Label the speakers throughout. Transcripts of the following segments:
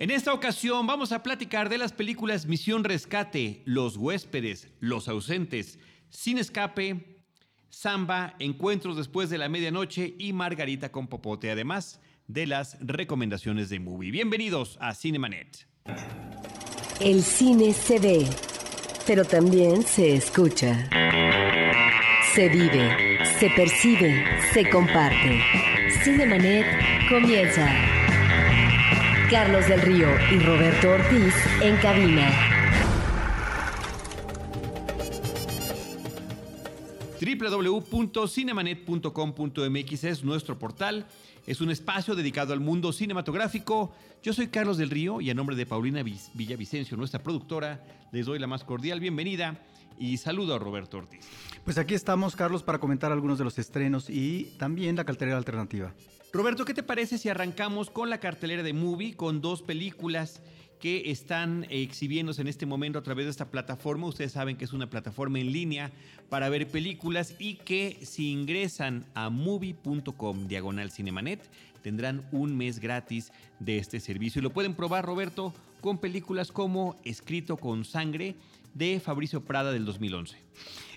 Speaker 1: En esta ocasión vamos a platicar de las películas Misión Rescate, Los Huéspedes, Los Ausentes, Sin Escape, Samba, Encuentros después de la medianoche y Margarita con Popote, además de las recomendaciones de Movie. Bienvenidos a Cinemanet.
Speaker 2: El cine se ve, pero también se escucha. Se vive, se percibe, se comparte. Cinemanet comienza. Carlos del Río y Roberto Ortiz en cabina.
Speaker 1: www.cinemanet.com.mx es nuestro portal. Es un espacio dedicado al mundo cinematográfico. Yo soy Carlos del Río y a nombre de Paulina Villavicencio, nuestra productora, les doy la más cordial bienvenida y saludo a Roberto Ortiz.
Speaker 3: Pues aquí estamos, Carlos, para comentar algunos de los estrenos y también la cartelera alternativa.
Speaker 1: Roberto, ¿qué te parece si arrancamos con la cartelera de Movie, con dos películas que están exhibiéndose en este momento a través de esta plataforma? Ustedes saben que es una plataforma en línea para ver películas y que si ingresan a movie.com diagonal cinemanet tendrán un mes gratis de este servicio. Y lo pueden probar, Roberto, con películas como Escrito con Sangre de Fabricio Prada del 2011.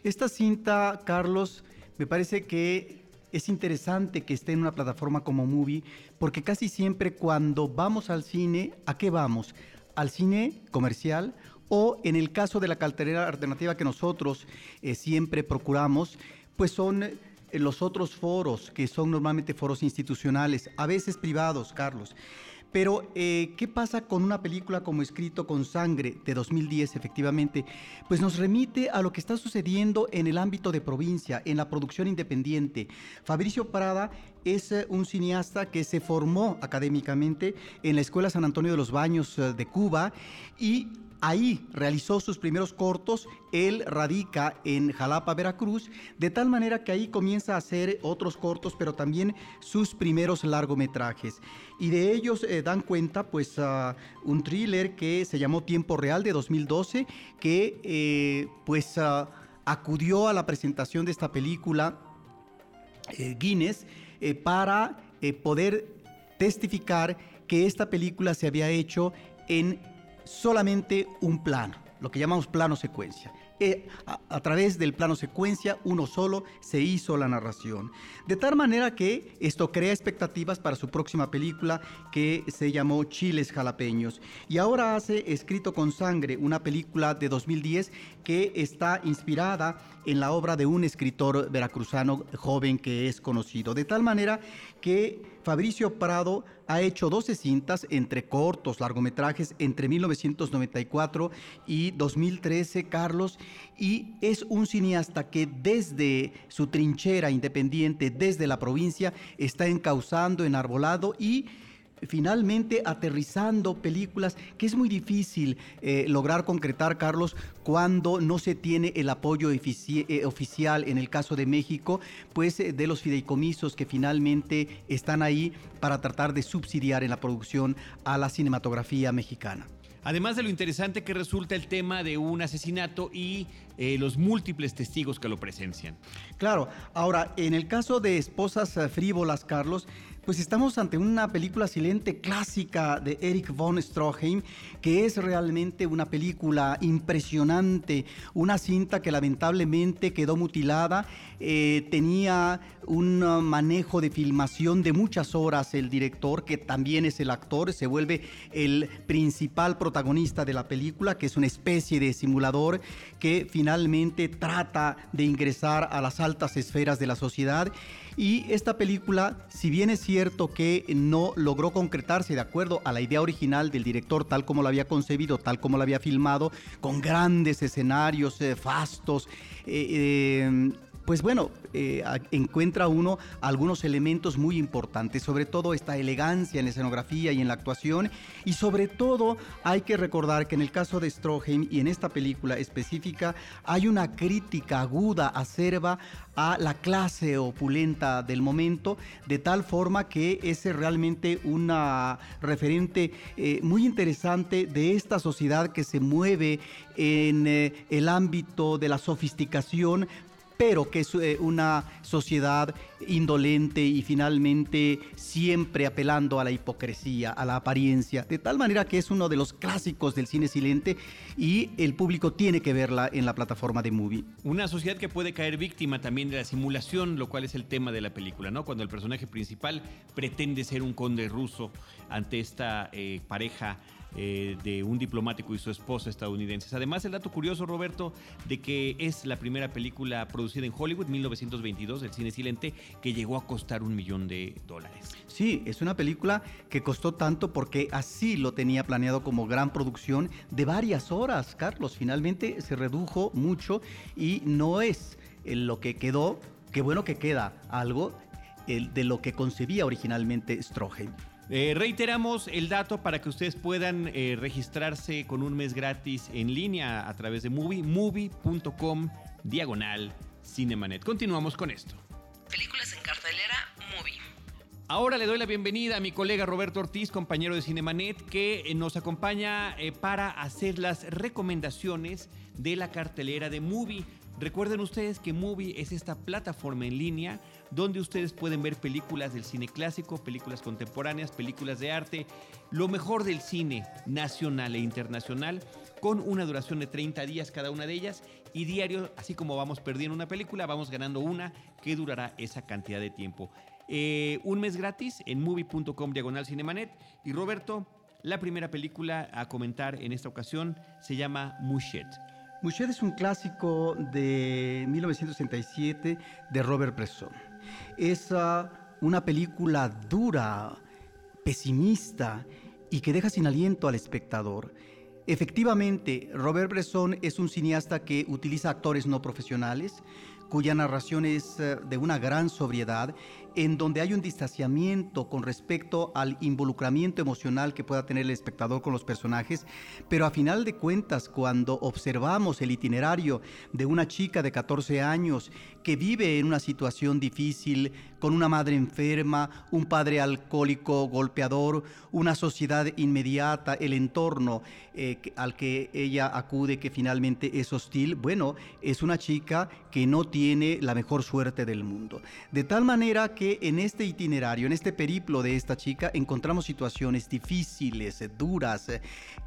Speaker 3: Esta cinta, Carlos, me parece que es interesante que esté en una plataforma como Movie, porque casi siempre cuando vamos al cine, ¿a qué vamos? ¿Al cine comercial? O en el caso de la cartelera alternativa que nosotros eh, siempre procuramos, pues son eh, los otros foros, que son normalmente foros institucionales, a veces privados, Carlos. Pero, eh, ¿qué pasa con una película como Escrito con Sangre de 2010, efectivamente? Pues nos remite a lo que está sucediendo en el ámbito de provincia, en la producción independiente. Fabricio Prada es eh, un cineasta que se formó académicamente en la Escuela San Antonio de los Baños eh, de Cuba y Ahí realizó sus primeros cortos, él radica en Jalapa, Veracruz, de tal manera que ahí comienza a hacer otros cortos, pero también sus primeros largometrajes. Y de ellos eh, dan cuenta pues un thriller que se llamó Tiempo Real de 2012, que eh, pues acudió a la presentación de esta película eh, Guinness para poder testificar que esta película se había hecho en solamente un plano, lo que llamamos plano secuencia. Eh, a, través del plano secuencia, uno solo, se hizo la narración. De tal manera que esto crea expectativas para su próxima película que se llamó Chiles Jalapeños. Y ahora hace Escrito con Sangre, una película de 2010 que está inspirada en la obra de un escritor veracruzano joven que es conocido. De tal manera que Fabricio Prado ha hecho 12 cintas entre cortos, largometrajes, entre 1994 y 2013, Carlos, y es un cineasta que desde su trinchera independiente, desde la provincia, está encauzando, enarbolado y finalmente aterrizando películas que es muy difícil eh, lograr concretar, Carlos, cuando no se tiene el apoyo eh, oficial, en el caso de México, pues eh, de los fideicomisos que finalmente están ahí para tratar de subsidiar en la producción a la cinematografía mexicana.
Speaker 1: Además de lo interesante que resulta el tema de un asesinato y los múltiples testigos que lo presencian.
Speaker 3: Claro, ahora, en el caso de esposas frívolas, Carlos, pues estamos ante una película silente clásica de Eric von Stroheim, que es realmente una película impresionante, una cinta que lamentablemente quedó mutilada, eh, tenía un manejo de filmación de muchas horas el director, que también es el actor, se vuelve el principal protagonista de la película, que es una especie de simulador que finalmente trata de ingresar a las altas esferas de la sociedad. Y esta película, si bien es cierto que no logró concretarse de acuerdo a la idea original del director, tal como lo había concebido, tal como lo había filmado, con grandes escenarios, eh, fastos, eh, eh, pues bueno, eh, encuentra uno algunos elementos muy importantes, sobre todo esta elegancia en la escenografía y en la actuación, y sobre todo hay que recordar que en el caso de Stroheim y en esta película específica hay una crítica aguda, acerba a la clase opulenta del momento, de tal forma que es realmente una referente eh, muy interesante de esta sociedad que se mueve en eh, el ámbito de la sofisticación pero que es eh, una sociedad indolente y finalmente siempre apelando a la hipocresía, a la apariencia, de tal manera que es uno de los clásicos del cine silente y el público tiene que verla en la plataforma de Movie.
Speaker 1: Una sociedad que puede caer víctima también de la simulación, lo cual es el tema de la película, ¿no? Cuando el personaje principal pretende ser un conde ruso ante esta eh, pareja eh, de un diplomático y su esposa estadounidenses. Además, el dato curioso, Roberto, de que es la primera película producida en Hollywood, 1922, del cine silente, que llegó a costar un millón de dólares.
Speaker 3: Sí, es una película que costó tanto porque así lo tenía planeado como gran producción de varias horas, Carlos. Finalmente se redujo mucho y no es lo que quedó, qué bueno que queda algo de lo que concebía originalmente Stroheim.
Speaker 1: Eh, reiteramos el dato para que ustedes puedan eh, registrarse con un mes gratis en línea a través de movie, movie.com diagonal cinemanet. Continuamos con esto.
Speaker 4: Películas en cartelera.
Speaker 1: Ahora le doy la bienvenida a mi colega Roberto Ortiz, compañero de Cinemanet, que eh, nos acompaña para hacer las recomendaciones de la cartelera de Movie. Recuerden ustedes que Movie es esta plataforma en línea donde ustedes pueden ver películas del cine clásico, películas contemporáneas, películas de arte, lo mejor del cine nacional e internacional, con una duración de 30 días cada una de ellas y diario, así como vamos perdiendo una película, vamos ganando una que durará esa cantidad de tiempo. Eh, un mes gratis en movie.com diagonal cinemanet y Roberto, la primera película a comentar en esta ocasión se llama Mushet.
Speaker 3: Mushet es un clásico de 1967 de Robert Bresson. Es ah, una película dura, pesimista y que deja sin aliento al espectador. Efectivamente, Robert Bresson es un cineasta que utiliza actores no profesionales, cuya narración es eh, de una gran sobriedad, en donde hay un distanciamiento con respecto al involucramiento emocional que pueda tener el espectador con los personajes, pero a final de cuentas, cuando observamos el itinerario de una chica de 14 años que vive en una situación difícil, con una madre enferma, un padre alcohólico golpeador, una sociedad inmediata, el entorno eh, al que ella acude que finalmente es hostil, bueno, es una chica que no tiene la mejor suerte del mundo. De tal manera que en este itinerario, en este periplo de esta chica, encontramos situaciones difíciles, duras,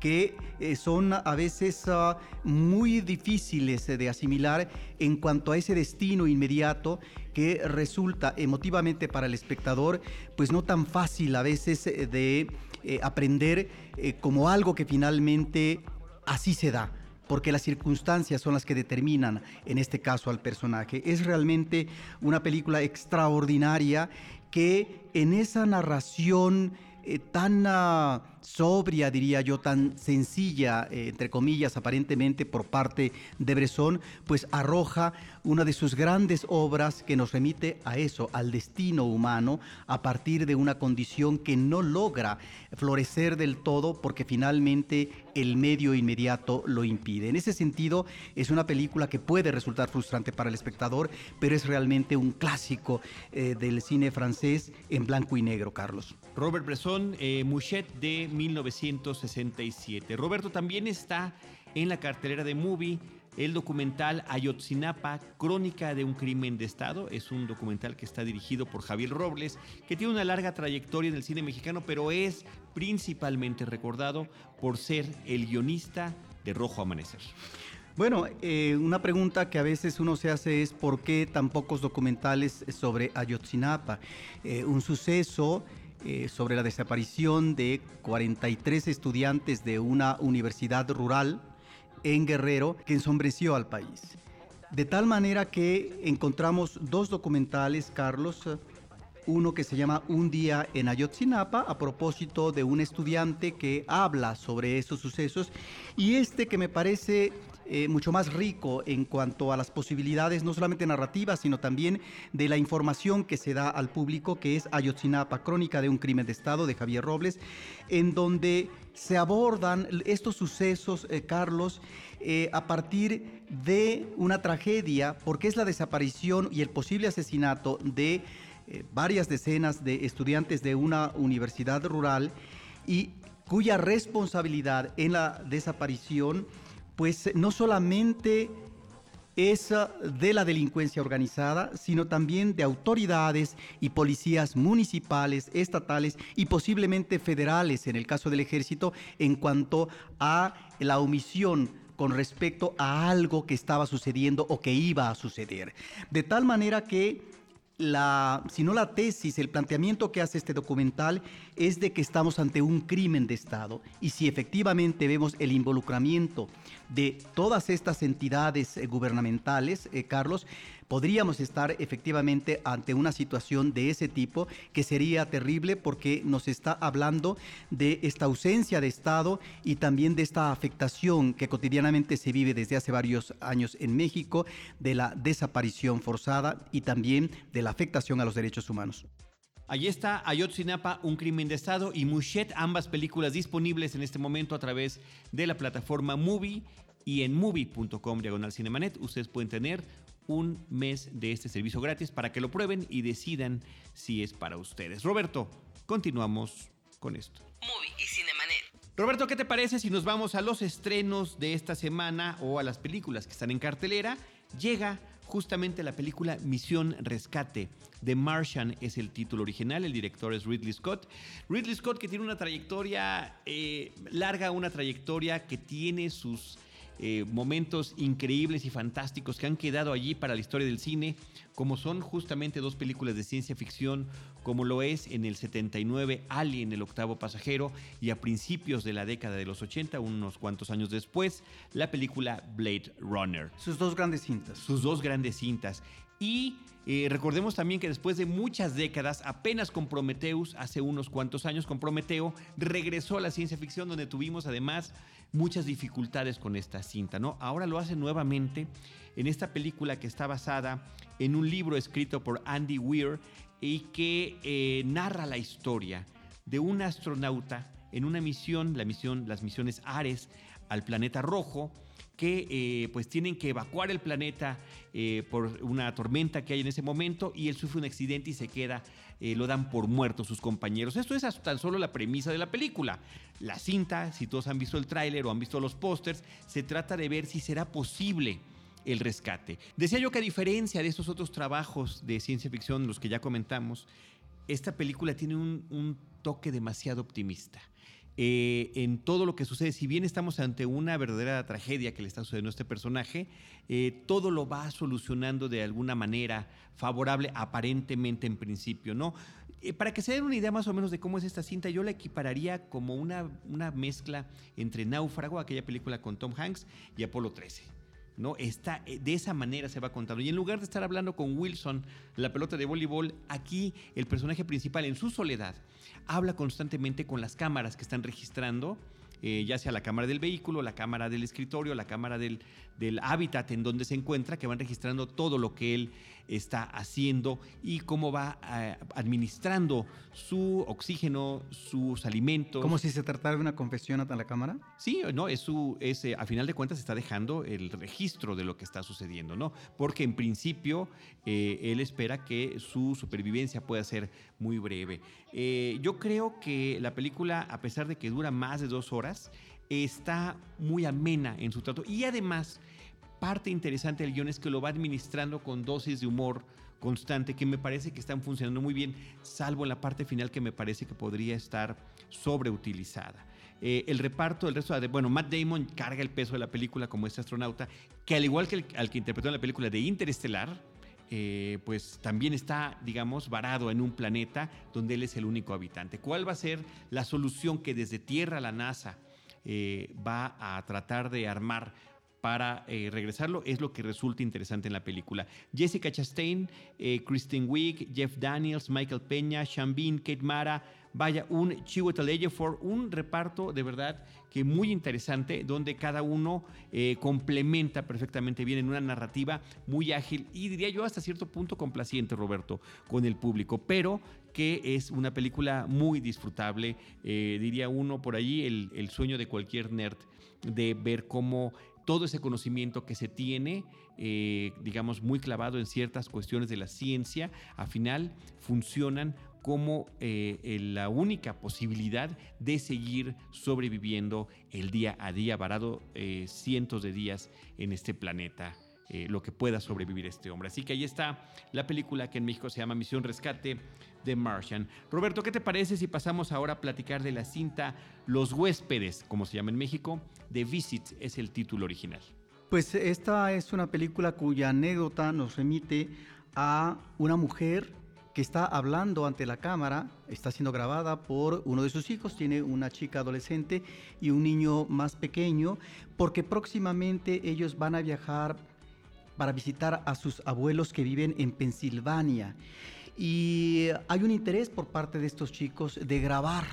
Speaker 3: que eh, son a veces ah, muy difíciles de asimilar en cuanto a ese destino inmediato que resulta emotivamente para el espectador, pues no tan fácil a veces eh, de eh, aprender eh, como algo que finalmente así se da porque las circunstancias son las que determinan, en este caso, al personaje. Es realmente una película extraordinaria que en esa narración tan ah, sobria, diría yo, tan sencilla, eh, entre comillas, aparentemente por parte de Bresson, pues arroja una de sus grandes obras que nos remite a eso, al destino humano, a partir de una condición que no logra florecer del todo porque finalmente el medio inmediato lo impide. En ese sentido, es una película que puede resultar frustrante para el espectador, pero es realmente un clásico eh, del cine francés en blanco y negro, Carlos.
Speaker 1: Robert Bresson, eh, de 1967. Roberto también está en la cartelera de Movie el documental Ayotzinapa, Crónica de un Crimen de Estado. Es un documental que está dirigido por Javier Robles, que tiene una larga trayectoria en el cine mexicano, pero es principalmente recordado por ser el guionista de Rojo Amanecer.
Speaker 3: Bueno, eh, una pregunta que a veces uno se hace es por qué tan pocos documentales sobre Ayotzinapa, eh, un suceso eh, sobre la desaparición de 43 estudiantes de una universidad rural en Guerrero que ensombreció al país. De tal manera que encontramos dos documentales, Carlos, uno que se llama Un día en Ayotzinapa, a propósito de un estudiante que habla sobre esos sucesos, y este que me parece eh, mucho más rico en cuanto a las posibilidades, no solamente narrativas, sino también de la información que se da al público, que es Ayotzinapa, Crónica de un Crimen de Estado, de Javier Robles, en donde se abordan estos sucesos, eh, Carlos, eh, a partir de una tragedia, porque es la desaparición y el posible asesinato de varias decenas de estudiantes de una universidad rural y cuya responsabilidad en la desaparición pues no solamente es ah, de la delincuencia organizada, sino también de autoridades y policías municipales, estatales y posiblemente federales, en el caso del ejército, en cuanto a la omisión con respecto a algo que estaba sucediendo o que iba a suceder. De tal manera que la, si no la tesis, el planteamiento que hace este documental es de que estamos ante un crimen de Estado. Y si efectivamente vemos el involucramiento de todas estas entidades eh, gubernamentales, eh, Carlos, podríamos estar efectivamente ante una situación de ese tipo que sería terrible porque nos está hablando de esta ausencia de Estado y también de esta afectación que cotidianamente se vive desde hace varios años en México, de la desaparición forzada y también de la afectación a los derechos humanos.
Speaker 1: Allí está Ayotzinapa, un crimen de Estado y Mushet, ambas películas disponibles en este momento a través de la plataforma Movie y en movie.com diagonal cinemanet. Ustedes pueden tener un mes de este servicio gratis para que lo prueben y decidan si es para ustedes. Roberto, continuamos con esto.
Speaker 4: Movie y Cinemanet.
Speaker 1: Roberto, ¿qué te parece si nos vamos a los estrenos de esta semana o a las películas que están en cartelera? Llega justamente la película Misión Rescate. The Martian es el título original, el director es Ridley Scott. Ridley Scott que tiene una trayectoria eh, larga, una trayectoria que tiene sus eh, momentos increíbles y fantásticos que han quedado allí para la historia del cine, como son justamente dos películas de ciencia ficción, como lo es en el 79 Alien, el octavo pasajero, y a principios de la década de los 80, unos cuantos años después, la película Blade Runner.
Speaker 3: Sus dos grandes cintas.
Speaker 1: Sus dos grandes cintas. Y eh, recordemos también que después de muchas décadas, apenas con Prometheus, hace unos cuantos años con Prometeo, regresó a la ciencia ficción donde tuvimos además muchas dificultades con esta cinta, ¿no? Ahora lo hace nuevamente en esta película que está basada en un libro escrito por Andy Weir y que eh, narra la historia de un astronauta en una misión, la misión, las misiones Ares al planeta rojo, que eh, pues tienen que evacuar el planeta eh, por una tormenta que hay en ese momento y él sufre un accidente y se queda, eh, lo dan por muerto sus compañeros. Esto es tan solo la premisa de la película. La cinta, si todos han visto el tráiler o han visto los pósters, se trata de ver si será posible el rescate. Decía yo que a diferencia de estos otros trabajos de ciencia ficción, los que ya comentamos, esta película tiene un toque demasiado optimista. Eh, en todo lo que sucede. Si bien estamos ante una verdadera tragedia que le está sucediendo a este personaje, eh, todo lo va solucionando de alguna manera favorable, aparentemente en principio, ¿no? Eh, para que se den una idea más o menos de cómo es esta cinta, yo la equipararía como una, una mezcla entre Náufrago, aquella película con Tom Hanks, y Apolo 13. ¿No? Está, de esa manera se va contando. Y en lugar de estar hablando con Wilson, la pelota de voleibol, aquí el personaje principal en su soledad habla constantemente con las cámaras que están registrando, eh, ya sea la cámara del vehículo, la cámara del escritorio, la cámara del, del hábitat en donde se encuentra, que van registrando todo lo que él está haciendo y cómo va eh, administrando su oxígeno, sus alimentos.
Speaker 3: ¿Como si se tratara de una confesión a la cámara?
Speaker 1: Sí, no, es su, es, eh, a final de cuentas está dejando el registro de lo que está sucediendo, ¿no? Porque en principio eh, él espera que su supervivencia pueda ser muy breve. yo creo que la película, a pesar de que dura más de dos horas, está muy amena en su trato y además parte interesante del guion es que lo va administrando con dosis de humor constante que me parece que están funcionando muy bien, salvo en la parte final que me parece que podría estar sobreutilizada. Eh, el reparto, el resto de, bueno, Matt Damon carga el peso de la película como este astronauta, que al igual que al que interpretó en la película de Interestelar, eh, pues también está, digamos, varado en un planeta donde él es el único habitante. ¿Cuál va a ser la solución que desde Tierra la NASA eh, va a tratar de armar para eh, regresarlo, es lo que resulta interesante en la película. Jessica Chastain, eh, Kristen Wiig, Jeff Daniels, Michael Peña, Sean Bean, Kate Mara, vaya, un Chiwetel Ejiofor, un reparto de verdad que muy interesante, donde cada uno eh, complementa perfectamente bien en una narrativa muy ágil y diría yo hasta cierto punto complaciente, Roberto, con el público, pero que es una película muy disfrutable, diría uno por allí, el, el sueño de cualquier nerd de ver cómo todo ese conocimiento que se tiene, eh, digamos, muy clavado en ciertas cuestiones de la ciencia, al final funcionan como eh, la única posibilidad de seguir sobreviviendo el día a día, varado eh, cientos de días en este planeta lo que pueda sobrevivir este hombre. Así que ahí está la película que en México se llama Misión Rescate de Martian. Roberto, ¿qué te parece si pasamos ahora a platicar de la cinta Los huéspedes, como se llama en México? The Visit es el título original.
Speaker 3: Pues esta es una película cuya anécdota nos remite a una mujer que está hablando ante la cámara, está siendo grabada por uno de sus hijos, tiene una chica adolescente y un niño más pequeño, porque próximamente ellos van a viajar para visitar a sus abuelos que viven en Pensilvania. Y hay un interés por parte de estos chicos de grabar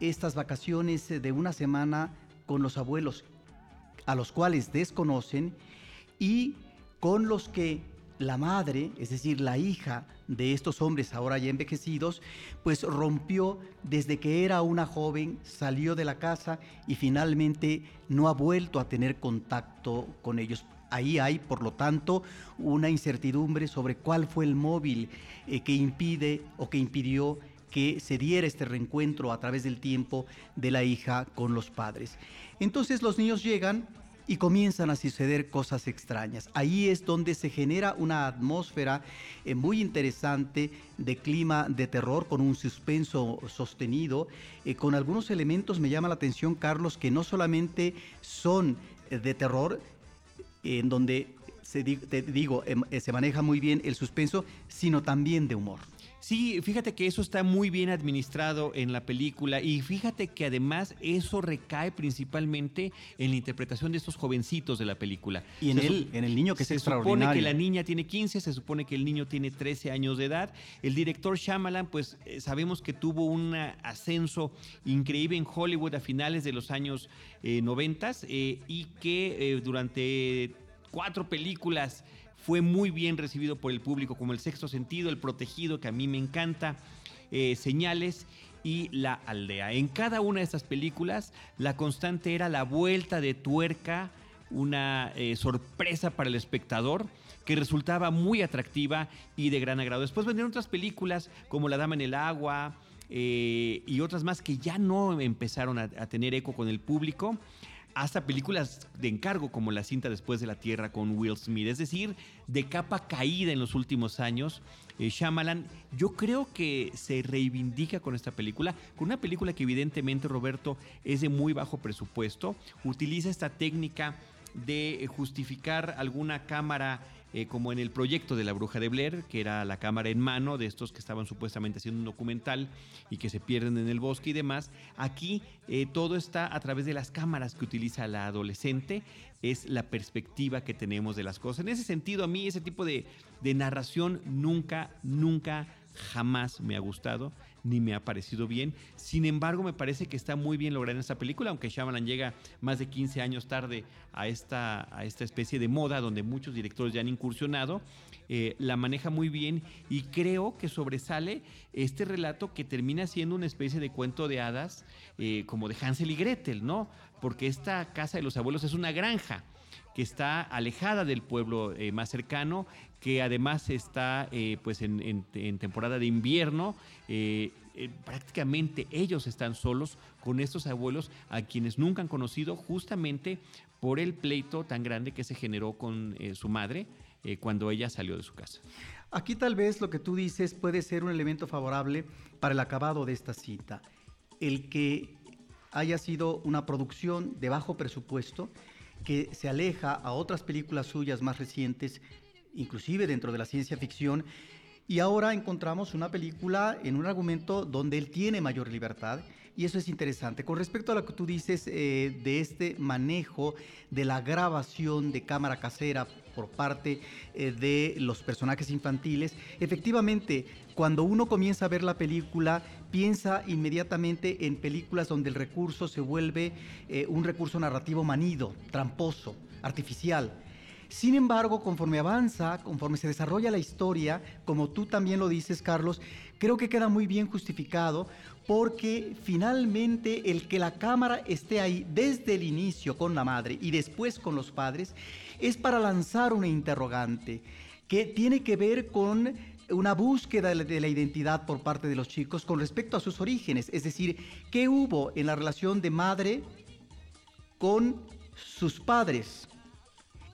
Speaker 3: estas vacaciones de una semana con los abuelos, a los cuales desconocen, y con los que la madre, es decir, la hija de estos hombres ahora ya envejecidos, pues rompió desde que era una joven, salió de la casa y finalmente no ha vuelto a tener contacto con ellos. Ahí hay, por lo tanto, una incertidumbre sobre cuál fue el móvil eh, que impide o que impidió que se diera este reencuentro a través del tiempo de la hija con los padres. Entonces los niños llegan y comienzan a suceder cosas extrañas. Ahí es donde se genera una atmósfera eh, muy interesante de clima de terror con un suspenso sostenido, eh, con algunos elementos me llama la atención Carlos que no solamente son de terror, en donde se, te digo, em, eh, se maneja muy bien el suspenso, sino también de humor.
Speaker 1: Sí, fíjate que eso está muy bien administrado en la película y fíjate que además eso recae principalmente en la interpretación de estos jovencitos de la película.
Speaker 3: Y en, el, en el niño que
Speaker 1: se supone que la niña tiene 15, se supone que el niño tiene 13 años de edad. El director Shyamalan, pues eh, sabemos que tuvo un ascenso increíble en Hollywood a finales de los años 90 eh, eh, y que durante cuatro películas fue muy bien recibido por el público, como El Sexto Sentido, El Protegido, que a mí me encanta, eh, Señales y La Aldea. En cada una de estas películas, la constante era la vuelta de tuerca, una eh, sorpresa para el espectador que resultaba muy atractiva y de gran agrado. Después vendieron otras películas como La Dama en el Agua eh, y otras más que ya no empezaron a tener eco con el público hasta películas de encargo como La cinta después de la Tierra con Will Smith, es decir, de capa caída en los últimos años. Eh, Shyamalan, yo creo que se reivindica con esta película, con una película que evidentemente Roberto es de muy bajo presupuesto, utiliza esta técnica de justificar alguna cámara eh, como en el proyecto de la Bruja de Blair, que era la cámara en mano de estos que estaban supuestamente haciendo un documental y que se pierden en el bosque y demás. Aquí eh, todo está a través de las cámaras que utiliza la adolescente, es la perspectiva que tenemos de las cosas. En ese sentido, a mí ese tipo de, de narración nunca, nunca, jamás me ha gustado ni me ha parecido bien. Sin embargo, me parece que está muy bien lograda en esta película, aunque Shyamalan llega más de 15 años tarde a esta, a esta especie de moda donde muchos directores ya han incursionado. Eh, la maneja muy bien y creo que sobresale este relato que termina siendo una especie de cuento de hadas eh, como de Hansel y Gretel, ¿no? Porque esta casa de los abuelos es una granja que está alejada del pueblo eh, más cercano, que además está pues en, temporada de invierno. Prácticamente ellos están solos con estos abuelos a quienes nunca han conocido justamente por el pleito tan grande que se generó con su madre cuando ella salió de su casa.
Speaker 3: Aquí tal vez lo que tú dices puede ser un elemento favorable para el acabado de esta cita. El que haya sido una producción de bajo presupuesto que se aleja a otras películas suyas más recientes, inclusive dentro de la ciencia ficción, y ahora encontramos una película en un argumento donde él tiene mayor libertad y eso es interesante. Con respecto a lo que tú dices eh, de este manejo de la grabación de cámara casera por parte eh, de los personajes infantiles, efectivamente, cuando uno comienza a ver la película, piensa inmediatamente en películas donde el recurso se vuelve eh, un recurso narrativo manido, tramposo, artificial. Sin embargo, conforme avanza, conforme se desarrolla la historia, como tú también lo dices, Carlos, creo que queda muy bien justificado porque finalmente el que la cámara esté ahí desde el inicio con la madre y después con los padres es para lanzar una interrogante que tiene que ver con una búsqueda de la identidad por parte de los chicos con respecto a sus orígenes, es decir, qué hubo en la relación de madre con sus padres.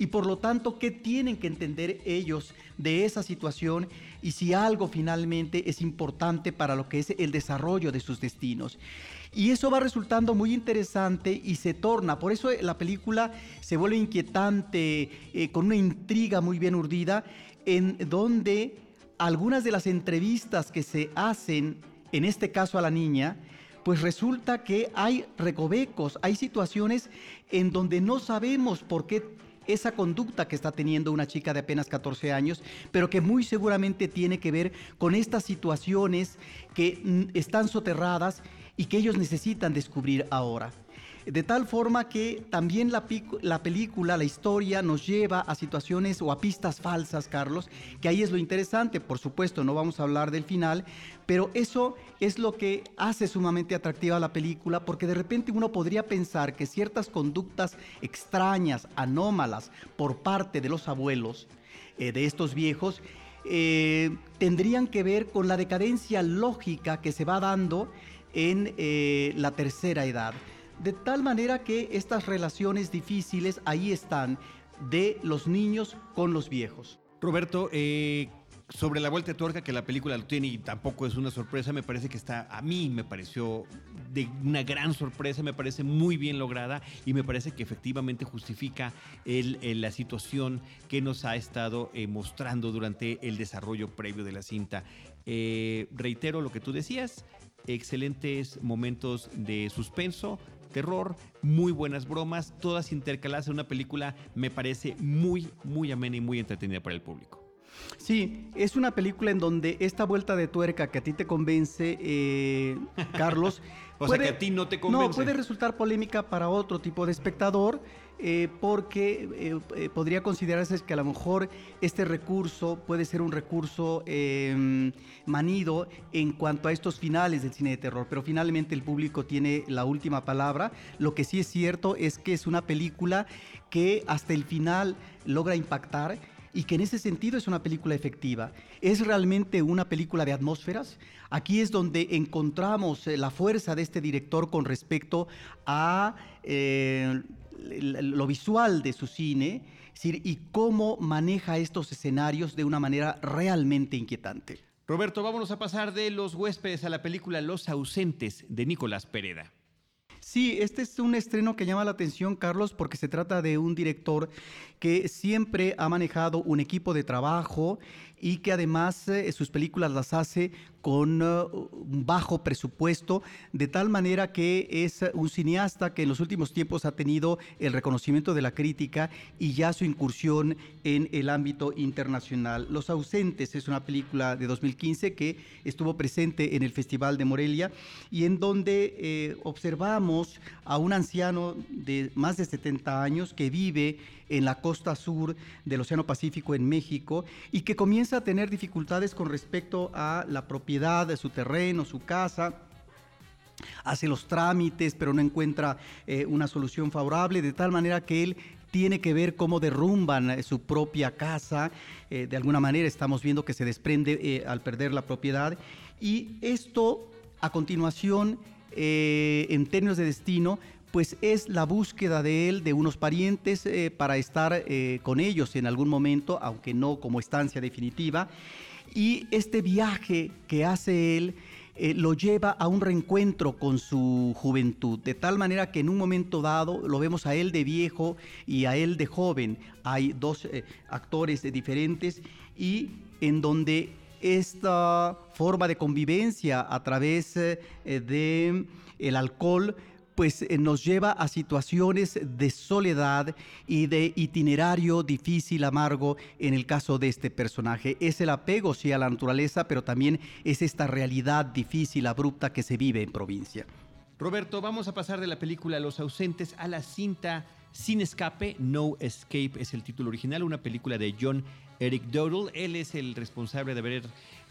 Speaker 3: Y por lo tanto qué tienen que entender ellos de esa situación y si algo finalmente es importante para lo que es el desarrollo de sus destinos. Y eso va resultando muy interesante y se torna, por eso la película se vuelve inquietante, eh, con una intriga muy bien urdida, en donde algunas de las entrevistas que se hacen, en este caso a la niña, pues resulta que hay recovecos, hay situaciones en donde no sabemos por qué esa conducta que está teniendo una chica de apenas 14 años, pero que muy seguramente tiene que ver con estas situaciones que mm, están soterradas y que ellos necesitan descubrir ahora. De tal forma que también la, la, película, la historia nos lleva a situaciones o a pistas falsas, Carlos, que ahí es lo interesante. Por supuesto, no vamos a hablar del final, pero eso es lo que hace sumamente atractiva la película, porque de repente uno podría pensar que ciertas conductas extrañas, anómalas, por parte de los abuelos, eh, de estos viejos, eh, tendrían que ver con la decadencia lógica que se va dando en eh, la tercera edad. De tal manera que estas relaciones difíciles ahí están de los niños con los viejos.
Speaker 1: Roberto, eh, sobre la vuelta de tuerca que la película lo tiene y tampoco es una sorpresa, me parece que está, a mí me pareció de una gran sorpresa, me parece muy bien lograda y me parece que efectivamente justifica la situación que nos ha estado eh, mostrando durante el desarrollo previo de la cinta. Eh, reitero lo que tú decías, excelentes momentos de suspenso, terror, muy buenas bromas, todas intercaladas en una película, me parece muy, muy amena y muy entretenida para el público.
Speaker 3: Sí, es una película en donde esta vuelta de tuerca que a ti te convence, eh, Carlos.
Speaker 1: o sea, que a ti no te convence.
Speaker 3: No, puede resultar polémica para otro tipo de espectador. Eh, porque eh, podría considerarse que a lo mejor este recurso puede ser un recurso em, manido en cuanto a estos finales del cine de terror, pero finalmente el público tiene la última palabra. Lo que sí es cierto es que es una película que hasta el final logra impactar y que en ese sentido es una película efectiva. Es realmente una película de atmósferas. Aquí es donde encontramos eh, la fuerza de este director con respecto a eh, lo visual de su cine y cómo maneja estos escenarios de una manera realmente inquietante.
Speaker 1: Roberto, vámonos a pasar de Los huéspedes a la película Los ausentes de Nicolás Pereda.
Speaker 3: Sí, este es un estreno que llama la atención, Carlos, porque se trata de un director que siempre ha manejado un equipo de trabajo y que además eh, sus películas las hace con uh, bajo presupuesto, de tal manera que es un cineasta que en los últimos tiempos ha tenido el reconocimiento de la crítica y ya su incursión en el ámbito internacional. Los ausentes es una película de 2015 que estuvo presente en el Festival de Morelia y en donde eh, observamos a un anciano de más de 70 años que vive en la costa sur del Océano Pacífico en México y que comienza a tener dificultades con respecto a la propiedad de su terreno, su casa hace los trámites, pero no encuentra eh, una solución favorable, de tal manera que él tiene que ver cómo derrumban eh, su propia casa. Eh, de alguna manera estamos viendo que se desprende al perder la propiedad. Y esto, a continuación, en términos de destino, pues es la búsqueda de él, de unos parientes, eh, para estar eh, con ellos en algún momento, aunque no como estancia definitiva. Y este viaje que hace él eh, lo lleva a un reencuentro con su juventud, de tal manera que en un momento dado lo vemos a él de viejo y a él de joven. Hay dos actores diferentes y en donde esta forma de convivencia a través de alcohol pues eh, nos lleva a situaciones de soledad y de itinerario difícil, amargo en el caso de este personaje. Es el apego, sí, a la naturaleza, pero también es esta realidad difícil, abrupta que se vive en provincia.
Speaker 1: Roberto, vamos a pasar de la película Los ausentes a la cinta Sin escape, No Escape es el título original, una película de John Eric Dowdle. Él es el responsable de haber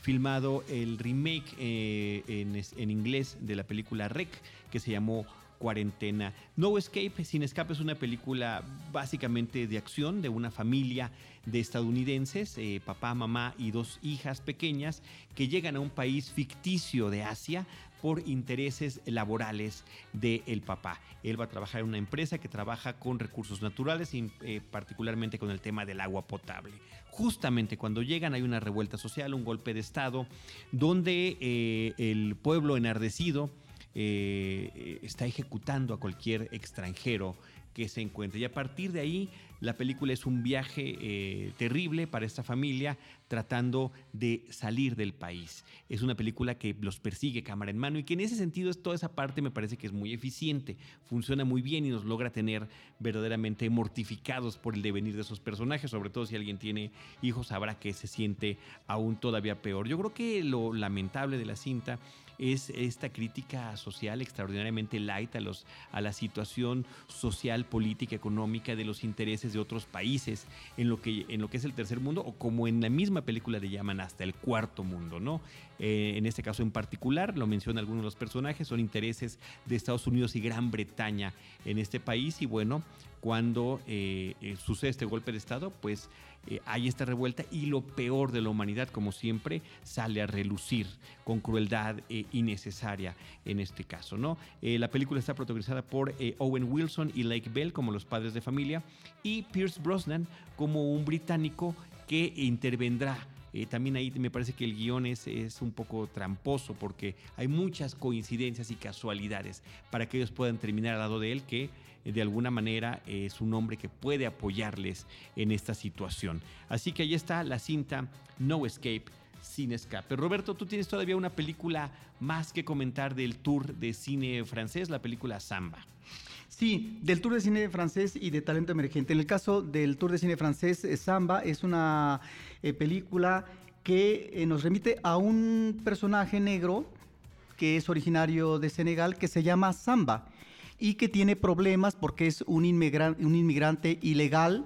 Speaker 1: filmado el remake eh, en, en inglés de la película Rec, que se llamó cuarentena. No Escape, Sin Escape es una película básicamente de acción de una familia de estadounidenses, eh, papá, mamá y dos hijas pequeñas, que llegan a un país ficticio de Asia por intereses laborales del papá. Él va a trabajar en una empresa que trabaja con recursos naturales y eh, particularmente con el tema del agua potable. Justamente cuando llegan hay una revuelta social, un golpe de Estado, donde eh, el pueblo enardecido eh, está ejecutando a cualquier extranjero que se encuentre. Y a partir de ahí, la película es un viaje eh, terrible para esta familia tratando de salir del país. Es una película que los persigue cámara en mano y que en ese sentido toda esa parte me parece que es muy eficiente, funciona muy bien y nos logra tener verdaderamente mortificados por el devenir de esos personajes, sobre todo si alguien tiene hijos sabrá que se siente aún todavía peor. Yo creo que lo lamentable de la cinta es esta crítica social extraordinariamente light a, los, a la situación social, política, económica de los intereses de otros países en lo, que, en lo que es el tercer mundo o como en la misma película le llaman hasta el cuarto mundo, ¿no? Eh, en este caso en particular, lo menciona algunos de los personajes, son intereses de Estados Unidos y Gran Bretaña en este país y bueno, cuando eh, eh, sucede este golpe de Estado, pues eh, hay esta revuelta y lo peor de la humanidad, como siempre, sale a relucir con crueldad innecesaria en este caso. ¿no? la película está protagonizada por Owen Wilson y Lake Bell como los padres de familia y Pierce Brosnan como un británico que intervendrá también ahí me parece que el guion es, es, un poco tramposo porque hay muchas coincidencias y casualidades para que ellos puedan terminar al lado de él que de alguna manera es un hombre que puede apoyarles en esta situación. Así que ahí está la cinta No Escape sin escape. Roberto, tú tienes todavía una película más que comentar del tour de cine francés, la película Samba.
Speaker 3: Sí, del Tour de Cine francés y de talento emergente. En el caso del Tour de Cine francés, eh, Samba es una eh, película que eh, nos remite a un personaje negro que es originario de Senegal que se llama Samba y que tiene problemas porque es un inmigrante, ilegal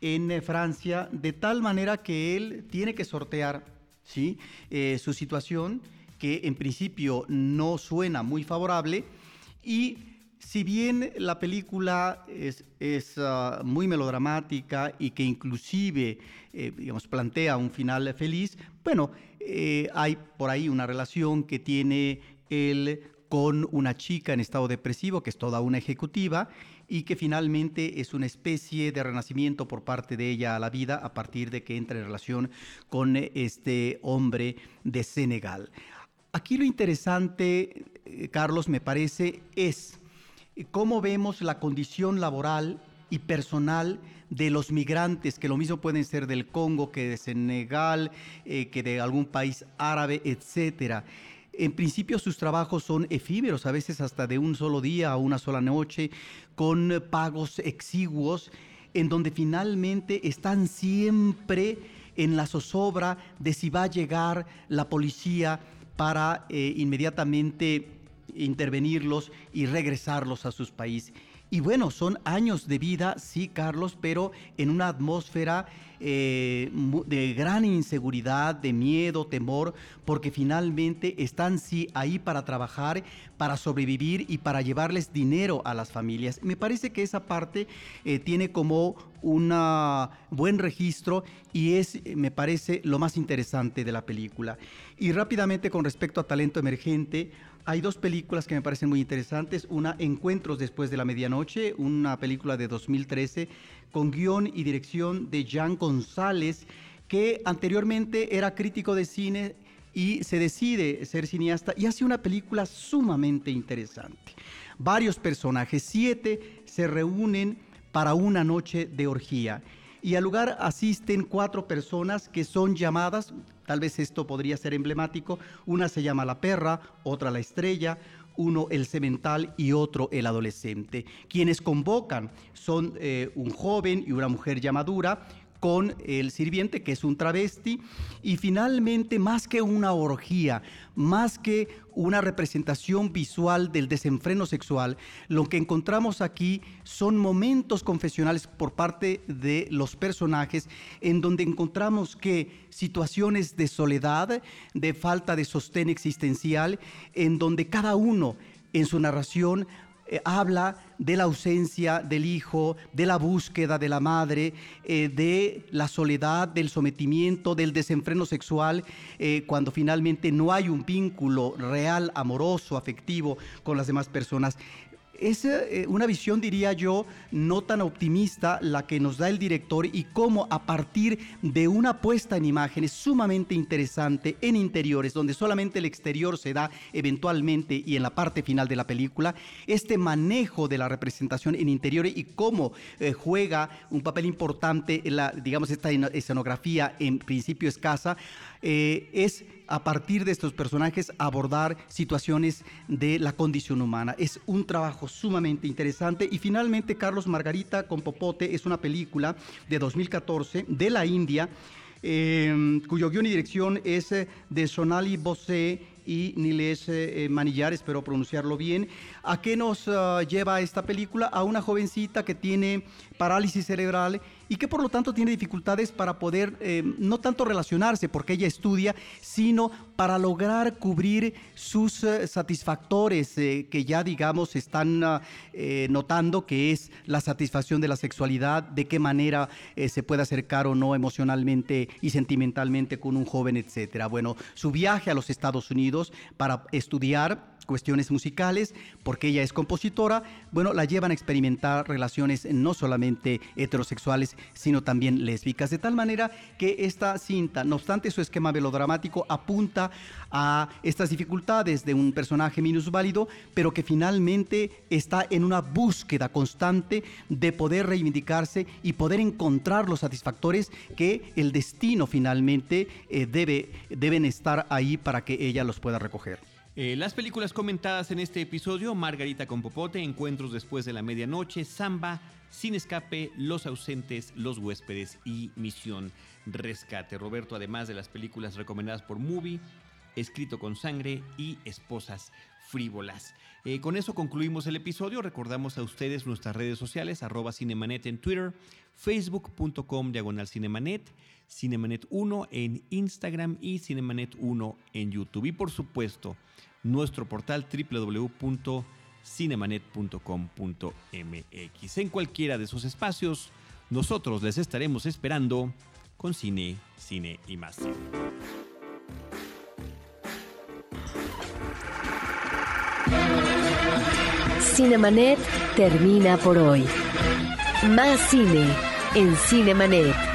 Speaker 3: en eh, Francia, de tal manera que él tiene que sortear ¿sí? Eh, su situación, que en principio no suena muy favorable, y si bien la película es, ah, muy melodramática y que inclusive, eh, digamos, plantea un final feliz, bueno, hay por ahí una relación que tiene él con una chica en estado depresivo, que es toda una ejecutiva, y que finalmente es una especie de renacimiento por parte de ella a la vida a partir de que entra en relación con este hombre de Senegal. Aquí lo interesante, eh, Carlos, me parece, es cómo vemos la condición laboral y personal de los migrantes, que lo mismo pueden ser del Congo, que de Senegal, eh, que de algún país árabe, etcétera. En principio sus trabajos son efímeros, a veces hasta de un solo día o una sola noche, con pagos exiguos, en donde finalmente están siempre en la zozobra de si va a llegar la policía para eh, inmediatamente intervenirlos y regresarlos a sus países. Y bueno, son años de vida, sí, Carlos, pero en una atmósfera eh, de gran inseguridad, de miedo, temor, porque finalmente están sí ahí para trabajar, para sobrevivir y para llevarles dinero a las familias. Me parece que esa parte eh, tiene como un buen registro y es, me parece, lo más interesante de la película. Y rápidamente con respecto a talento emergente, hay dos películas que me parecen muy interesantes. Una, Encuentros después de la medianoche, una película de 2013 con guion y dirección de Jean González, que anteriormente era crítico de cine y se decide ser cineasta y hace una película sumamente interesante. Varios personajes, siete, se reúnen para una noche de orgía y al lugar asisten cuatro personas que son llamadas, tal vez esto podría ser emblemático, una se llama la perra, otra la estrella, uno el semental y otro el adolescente. Quienes convocan son eh, un joven y una mujer ya madura con el sirviente, que es un travesti, y finalmente, más que una orgía, más que una representación visual del desenfreno sexual, lo que encontramos aquí son momentos confesionales por parte de los personajes en donde encontramos que situaciones de soledad, de falta de sostén existencial, en donde cada uno en su narración eh, habla de la ausencia del hijo, de la búsqueda de la madre, eh, de la soledad, del sometimiento, del desenfreno sexual, eh, cuando finalmente no hay un vínculo real, amoroso, afectivo con las demás personas es eh, una visión, diría yo, no tan optimista la que nos da el director y cómo a partir de una puesta en imágenes sumamente interesante en interiores, donde solamente el exterior se da eventualmente y en la parte final de la película, este manejo de la representación en interiores y cómo eh, juega un papel importante en la, digamos, esta escenografía en principio escasa, eh, es a partir de estos personajes abordar situaciones de la condición humana. Es un trabajo sumamente interesante y finalmente Carlos Margarita con Popote es una película de 2014 de la India. Eh, cuyo guion y dirección es eh, de Sonali Bose y Niles Manillar, espero pronunciarlo bien. ¿A qué nos uh, lleva esta película? A una jovencita que tiene parálisis cerebral y que por lo tanto tiene dificultades para poder eh, no tanto relacionarse porque ella estudia, sino para lograr cubrir sus eh, satisfactores eh, que ya digamos están ah, notando que es la satisfacción de la sexualidad, de qué manera se puede acercar o no emocionalmente y sentimentalmente con un joven, etcétera. Bueno, su viaje a los Estados Unidos para estudiar cuestiones musicales, porque ella es compositora, bueno, la llevan a experimentar relaciones no solamente heterosexuales, sino también lésbicas, de tal manera que esta cinta, no obstante su esquema melodramático, apunta a estas dificultades de un personaje minusválido, pero que finalmente está en una búsqueda constante de poder reivindicarse y poder encontrar los satisfactores que el destino finalmente eh, debe, deben estar ahí para que ella los pueda recoger.
Speaker 1: Eh, las películas comentadas en este episodio, Margarita con Popote, Encuentros después de la medianoche, Samba, Sin escape, Los ausentes, Los huéspedes y Misión Rescate. Roberto, además de las películas recomendadas por Movie, Escrito con Sangre y Esposas Frívolas. Eh, con eso concluimos el episodio. Recordamos a ustedes nuestras redes sociales, arroba Cinemanet en Twitter, facebook.com diagonal Cinemanet, Cinemanet 1 en Instagram y Cinemanet 1 en YouTube. Y por supuesto, nuestro portal www.cinemanet.com.mx. En cualquiera de esos espacios, nosotros les estaremos esperando con cine, cine y más cine.
Speaker 2: Cinemanet termina por hoy. Más cine en Cinemanet.